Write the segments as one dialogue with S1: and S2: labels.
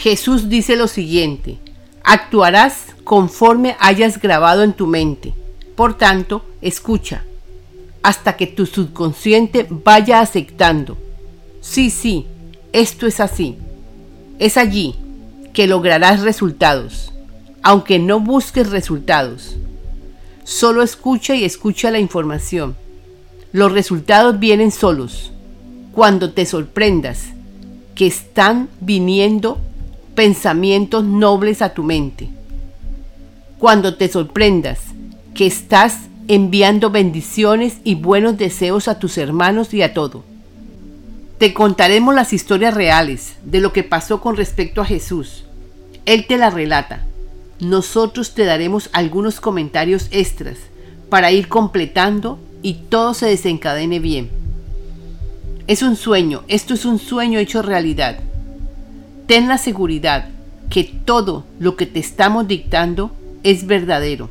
S1: Jesús dice lo siguiente, actuarás conforme hayas grabado en tu mente. Por tanto, escucha, hasta que tu subconsciente vaya aceptando. Sí, sí, esto es así. Es allí que lograrás resultados, aunque no busques resultados. Solo escucha y escucha la información. Los resultados vienen solos. Cuando te sorprendas que están viniendo pensamientos nobles a tu mente. Cuando te sorprendas que estás enviando bendiciones y buenos deseos a tus hermanos y a todo. Te contaremos las historias reales de lo que pasó con respecto a Jesús. Él te la relata. Nosotros te daremos algunos comentarios extras para ir completando y todo se desencadene bien. Es un sueño, esto es un sueño hecho realidad. Ten la seguridad que todo lo que te estamos dictando es verdadero.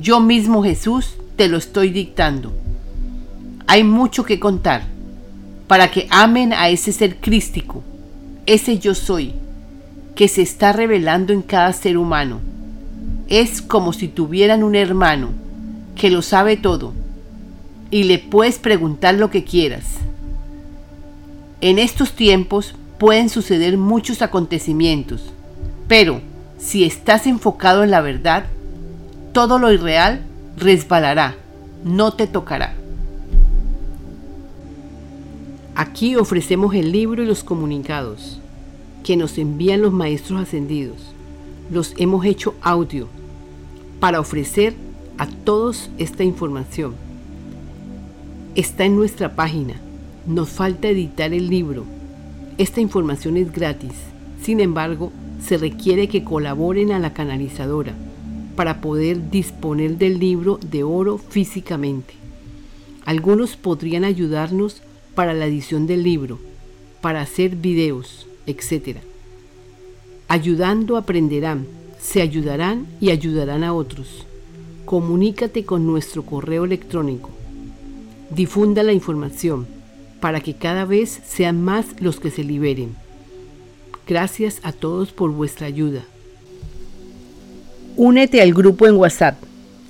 S1: Yo mismo Jesús te lo estoy dictando. Hay mucho que contar para que amen a ese ser crístico, ese yo soy, que se está revelando en cada ser humano. Es como si tuvieran un hermano que lo sabe todo y le puedes preguntar lo que quieras. En estos tiempos pueden suceder muchos acontecimientos, pero si estás enfocado en la verdad, todo lo irreal resbalará, no te tocará. Aquí ofrecemos el libro y los comunicados que nos envían los maestros ascendidos. Los hemos hecho audio para ofrecer a todos esta información. Está en nuestra página. Nos falta editar el libro. Esta información es gratis. Sin embargo, se requiere que colaboren a la canalizadora para poder disponer del libro de oro físicamente. Algunos podrían ayudarnos para la edición del libro, para hacer videos, etc. Ayudando aprenderán, se ayudarán y ayudarán a otros. Comunícate con nuestro correo electrónico. Difunda la información para que cada vez sean más los que se liberen. Gracias a todos por vuestra ayuda. Únete al grupo en WhatsApp.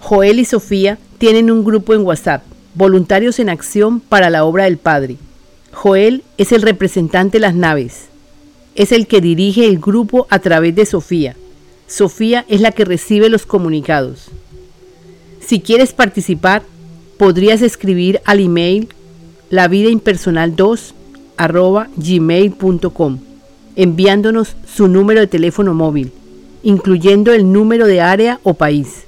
S1: Joel y Sofía tienen un grupo en WhatsApp Voluntarios en Acción para la Obra del Padre. Joel es el representante de las naves. Es el que dirige el grupo a través de Sofía. Sofía es la que recibe los comunicados. Si quieres participar, podrías escribir al email lavidaimpersonal2 gmail.com enviándonos su número de teléfono móvil, incluyendo el número de área o país.